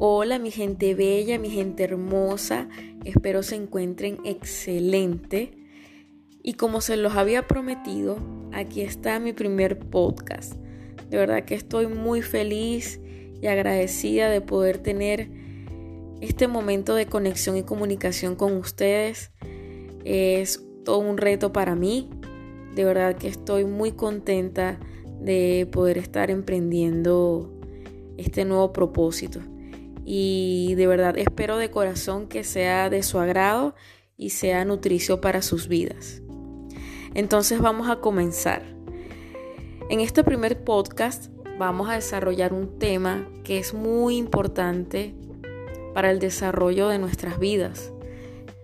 Hola mi gente bella, mi gente hermosa, espero se encuentren excelente. Y como se los había prometido, aquí está mi primer podcast. De verdad que estoy muy feliz y agradecida de poder tener este momento de conexión y comunicación con ustedes. Es todo un reto para mí. De verdad que estoy muy contenta de poder estar emprendiendo este nuevo propósito y de verdad espero de corazón que sea de su agrado y sea nutricio para sus vidas. Entonces vamos a comenzar. En este primer podcast vamos a desarrollar un tema que es muy importante para el desarrollo de nuestras vidas,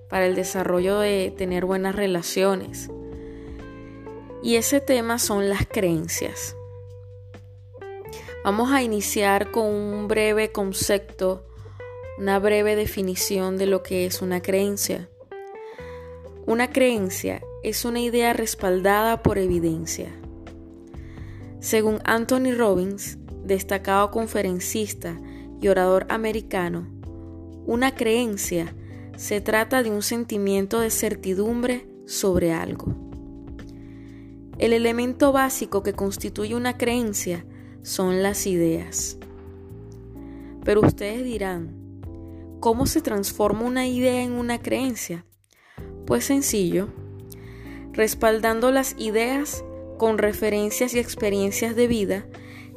para el desarrollo de tener buenas relaciones. Y ese tema son las creencias. Vamos a iniciar con un breve concepto, una breve definición de lo que es una creencia. Una creencia es una idea respaldada por evidencia. Según Anthony Robbins, destacado conferencista y orador americano, una creencia se trata de un sentimiento de certidumbre sobre algo. El elemento básico que constituye una creencia son las ideas. Pero ustedes dirán, ¿cómo se transforma una idea en una creencia? Pues sencillo, respaldando las ideas con referencias y experiencias de vida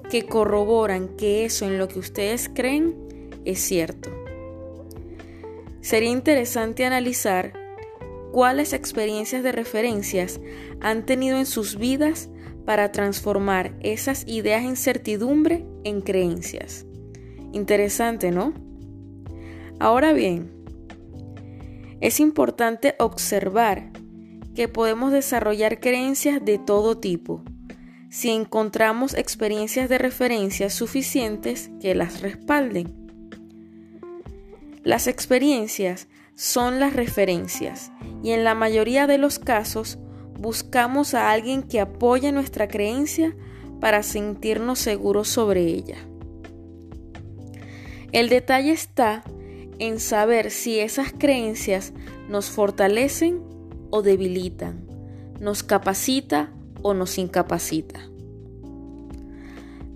que corroboran que eso en lo que ustedes creen es cierto. Sería interesante analizar cuáles experiencias de referencias han tenido en sus vidas para transformar esas ideas en certidumbre en creencias. Interesante, ¿no? Ahora bien, es importante observar que podemos desarrollar creencias de todo tipo si encontramos experiencias de referencia suficientes que las respalden. Las experiencias son las referencias y en la mayoría de los casos buscamos a alguien que apoye nuestra creencia para sentirnos seguros sobre ella. El detalle está en saber si esas creencias nos fortalecen o debilitan, nos capacita o nos incapacita.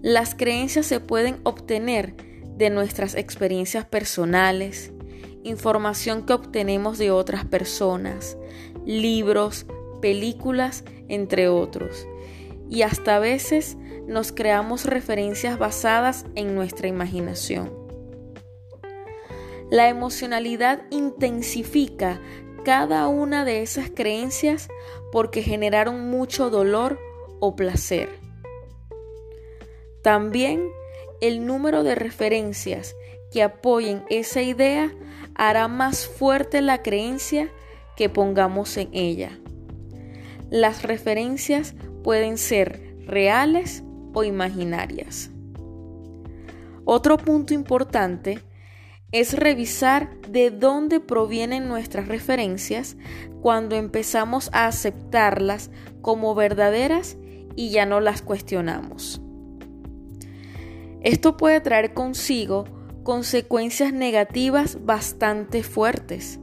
Las creencias se pueden obtener de nuestras experiencias personales, información que obtenemos de otras personas, libros, películas, entre otros. Y hasta a veces nos creamos referencias basadas en nuestra imaginación. La emocionalidad intensifica cada una de esas creencias porque generaron mucho dolor o placer. También el número de referencias que apoyen esa idea hará más fuerte la creencia que pongamos en ella. Las referencias pueden ser reales o imaginarias. Otro punto importante es revisar de dónde provienen nuestras referencias cuando empezamos a aceptarlas como verdaderas y ya no las cuestionamos. Esto puede traer consigo consecuencias negativas bastante fuertes.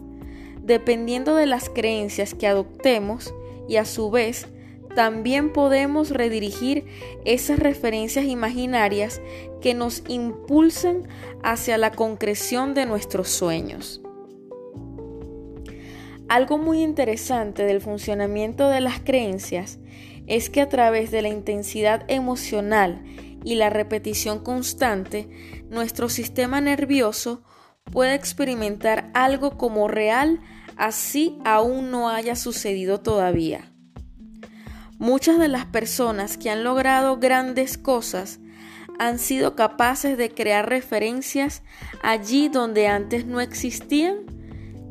Dependiendo de las creencias que adoptemos, y a su vez también podemos redirigir esas referencias imaginarias que nos impulsan hacia la concreción de nuestros sueños. Algo muy interesante del funcionamiento de las creencias es que a través de la intensidad emocional y la repetición constante, nuestro sistema nervioso puede experimentar algo como real así aún no haya sucedido todavía. Muchas de las personas que han logrado grandes cosas han sido capaces de crear referencias allí donde antes no existían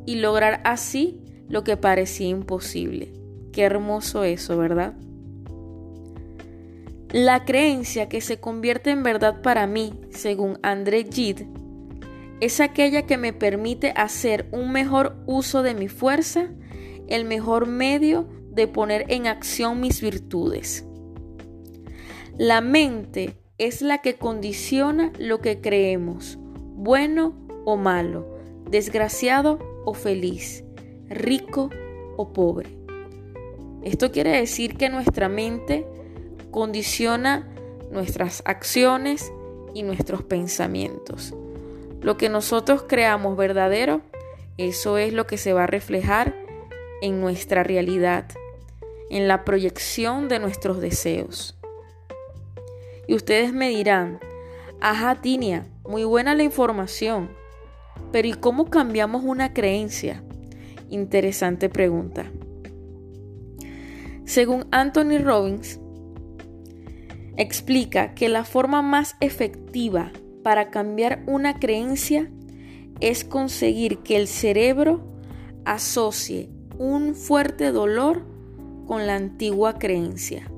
y lograr así lo que parecía imposible. Qué hermoso eso, ¿verdad? La creencia que se convierte en verdad para mí, según André Gide, es aquella que me permite hacer un mejor uso de mi fuerza, el mejor medio de poner en acción mis virtudes. La mente es la que condiciona lo que creemos, bueno o malo, desgraciado o feliz, rico o pobre. Esto quiere decir que nuestra mente condiciona nuestras acciones y nuestros pensamientos. Lo que nosotros creamos verdadero, eso es lo que se va a reflejar en nuestra realidad, en la proyección de nuestros deseos. Y ustedes me dirán, ajá Tinia, muy buena la información, pero ¿y cómo cambiamos una creencia? Interesante pregunta. Según Anthony Robbins, explica que la forma más efectiva para cambiar una creencia es conseguir que el cerebro asocie un fuerte dolor con la antigua creencia.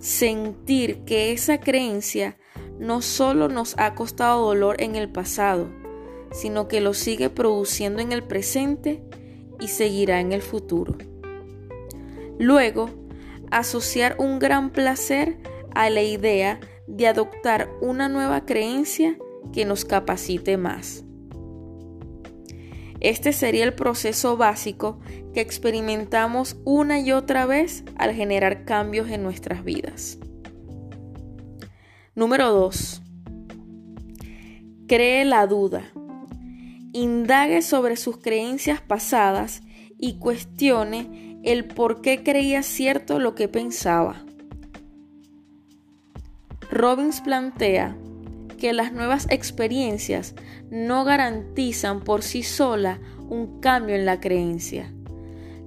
Sentir que esa creencia no solo nos ha costado dolor en el pasado, sino que lo sigue produciendo en el presente y seguirá en el futuro. Luego, asociar un gran placer a la idea de adoptar una nueva creencia que nos capacite más. Este sería el proceso básico que experimentamos una y otra vez al generar cambios en nuestras vidas. Número 2. Cree la duda. Indague sobre sus creencias pasadas y cuestione el por qué creía cierto lo que pensaba. Robbins plantea que las nuevas experiencias no garantizan por sí sola un cambio en la creencia.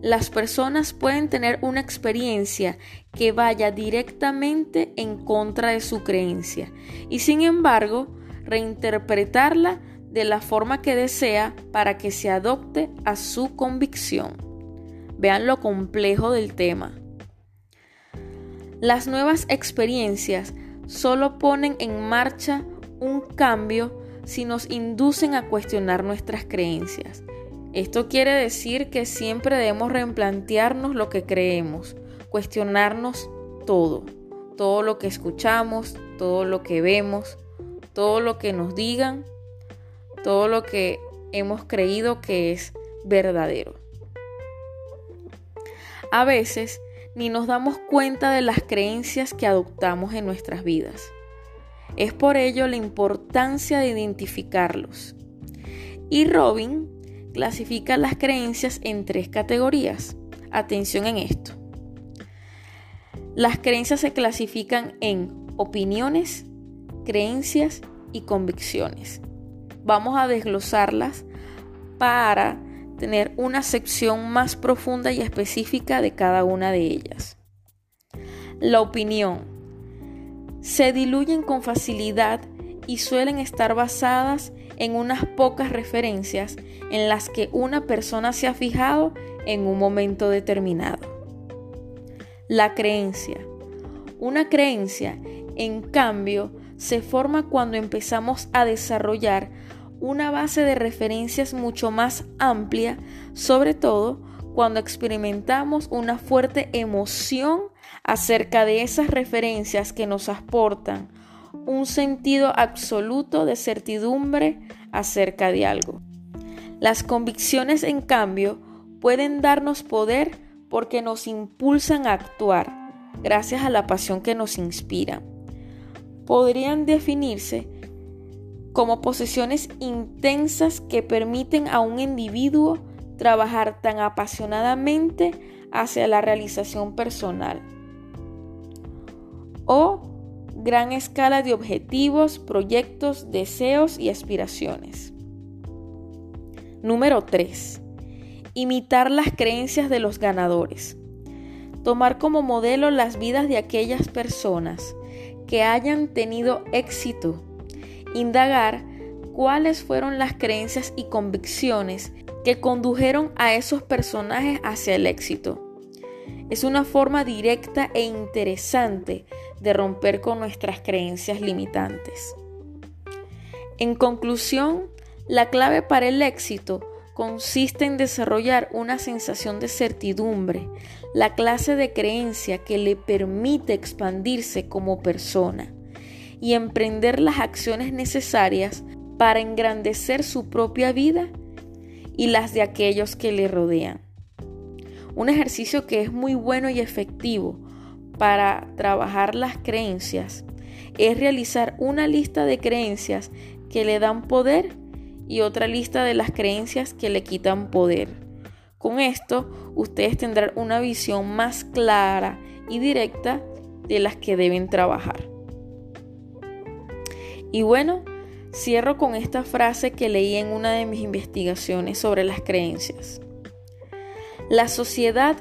Las personas pueden tener una experiencia que vaya directamente en contra de su creencia y sin embargo reinterpretarla de la forma que desea para que se adopte a su convicción. Vean lo complejo del tema. Las nuevas experiencias solo ponen en marcha un cambio si nos inducen a cuestionar nuestras creencias. Esto quiere decir que siempre debemos replantearnos lo que creemos, cuestionarnos todo, todo lo que escuchamos, todo lo que vemos, todo lo que nos digan, todo lo que hemos creído que es verdadero. A veces ni nos damos cuenta de las creencias que adoptamos en nuestras vidas. Es por ello la importancia de identificarlos. Y Robin clasifica las creencias en tres categorías. Atención en esto. Las creencias se clasifican en opiniones, creencias y convicciones. Vamos a desglosarlas para tener una sección más profunda y específica de cada una de ellas. La opinión. Se diluyen con facilidad y suelen estar basadas en unas pocas referencias en las que una persona se ha fijado en un momento determinado. La creencia. Una creencia, en cambio, se forma cuando empezamos a desarrollar una base de referencias mucho más amplia, sobre todo cuando experimentamos una fuerte emoción acerca de esas referencias que nos aportan un sentido absoluto de certidumbre acerca de algo. Las convicciones, en cambio, pueden darnos poder porque nos impulsan a actuar, gracias a la pasión que nos inspira. Podrían definirse como posesiones intensas que permiten a un individuo trabajar tan apasionadamente hacia la realización personal. O gran escala de objetivos, proyectos, deseos y aspiraciones. Número 3. Imitar las creencias de los ganadores. Tomar como modelo las vidas de aquellas personas que hayan tenido éxito indagar cuáles fueron las creencias y convicciones que condujeron a esos personajes hacia el éxito. Es una forma directa e interesante de romper con nuestras creencias limitantes. En conclusión, la clave para el éxito consiste en desarrollar una sensación de certidumbre, la clase de creencia que le permite expandirse como persona y emprender las acciones necesarias para engrandecer su propia vida y las de aquellos que le rodean. Un ejercicio que es muy bueno y efectivo para trabajar las creencias es realizar una lista de creencias que le dan poder y otra lista de las creencias que le quitan poder. Con esto, ustedes tendrán una visión más clara y directa de las que deben trabajar. Y bueno, cierro con esta frase que leí en una de mis investigaciones sobre las creencias. La sociedad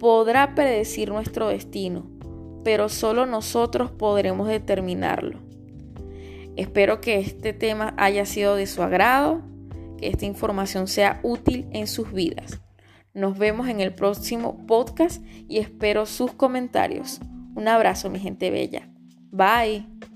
podrá predecir nuestro destino, pero solo nosotros podremos determinarlo. Espero que este tema haya sido de su agrado, que esta información sea útil en sus vidas. Nos vemos en el próximo podcast y espero sus comentarios. Un abrazo, mi gente bella. Bye.